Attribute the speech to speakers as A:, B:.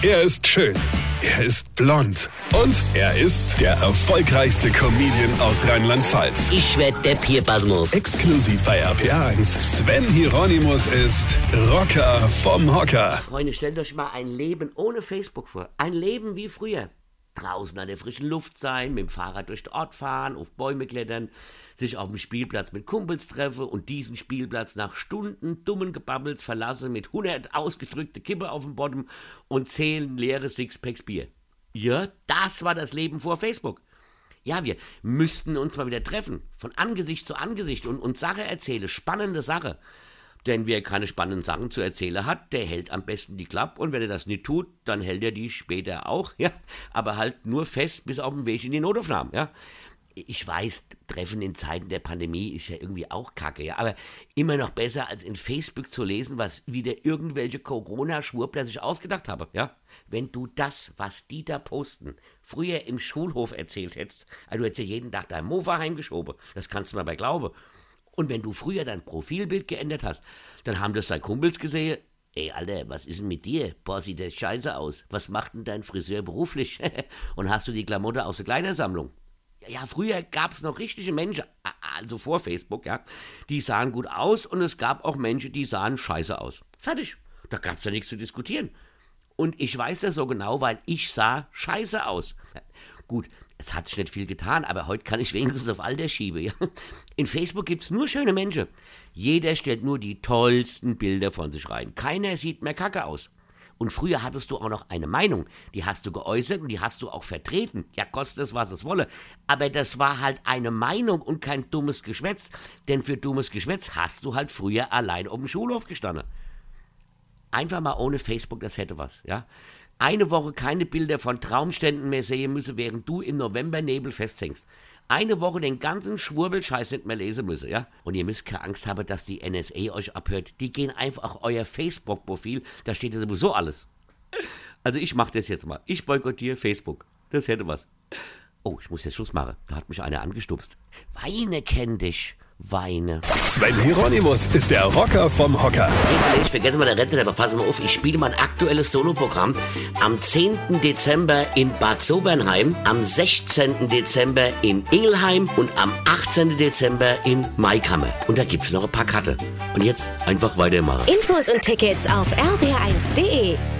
A: Er ist schön. Er ist blond. Und er ist der erfolgreichste Comedian aus Rheinland-Pfalz.
B: Ich werd der Pierpasmus.
A: Exklusiv bei RPA1. Sven Hieronymus ist Rocker vom Hocker.
B: Freunde, stellt euch mal ein Leben ohne Facebook vor. Ein Leben wie früher. Draußen an der frischen Luft sein, mit dem Fahrrad durch den Ort fahren, auf Bäume klettern, sich auf dem Spielplatz mit Kumpels treffen und diesen Spielplatz nach Stunden dummen Gebabbels verlassen mit 100 ausgedrückte Kippe auf dem Boden und zählen leere Sixpacks Bier. Ja, das war das Leben vor Facebook. Ja, wir müssten uns mal wieder treffen, von Angesicht zu Angesicht und uns Sache erzählen, spannende Sache. Denn wer keine spannenden Sachen zu erzählen hat, der hält am besten die Klappe und wenn er das nicht tut, dann hält er die später auch, ja, aber halt nur fest bis auf den Weg in die Notaufnahme, ja. Ich weiß, Treffen in Zeiten der Pandemie ist ja irgendwie auch kacke, ja, aber immer noch besser als in Facebook zu lesen, was wieder irgendwelche Corona-Schwurbler sich ausgedacht haben, ja. Wenn du das, was die da posten, früher im Schulhof erzählt hättest, also du hättest ja jeden Tag dein Mofa heimgeschoben, das kannst du mir bei glauben. Und wenn du früher dein Profilbild geändert hast, dann haben das deine Kumpels gesehen. Ey, Alter, was ist denn mit dir? Boah, sieht das scheiße aus. Was macht denn dein Friseur beruflich? Und hast du die Klamotte aus der Kleidersammlung? Ja, früher gab es noch richtige Menschen, also vor Facebook, ja, die sahen gut aus und es gab auch Menschen, die sahen scheiße aus. Fertig. Da gab es ja nichts zu diskutieren. Und ich weiß das so genau, weil ich sah scheiße aus. Gut, es hat sich nicht viel getan, aber heute kann ich wenigstens auf Alter schieben. Ja? In Facebook gibt es nur schöne Menschen. Jeder stellt nur die tollsten Bilder von sich rein. Keiner sieht mehr kacke aus. Und früher hattest du auch noch eine Meinung, die hast du geäußert und die hast du auch vertreten. Ja, kostet es, was es wolle. Aber das war halt eine Meinung und kein dummes Geschwätz. Denn für dummes Geschwätz hast du halt früher allein auf dem Schulhof gestanden. Einfach mal ohne Facebook, das hätte was, ja eine Woche keine Bilder von Traumständen mehr sehen müsse, während du im Novembernebel festhängst. Eine Woche den ganzen Schwurbelscheiß nicht mehr lesen müsse, ja? Und ihr müsst keine Angst haben, dass die NSA euch abhört. Die gehen einfach auf euer Facebook-Profil, da steht ja sowieso alles. Also ich mach das jetzt mal. Ich boykottiere Facebook. Das hätte was. Oh, ich muss jetzt Schluss machen. Da hat mich einer angestupst. Weine kenn dich weine.
A: Sven Hieronymus ist der Rocker vom Hocker.
B: Hey, ich vergesse mal der Rente, aber pass mal auf, ich spiele mein aktuelles Soloprogramm am 10. Dezember in Bad Sobernheim, am 16. Dezember in Ingelheim und am 18. Dezember in Maikammer. Und da gibt es noch ein paar Karte. Und jetzt einfach weitermachen.
C: Infos und Tickets auf rb1.de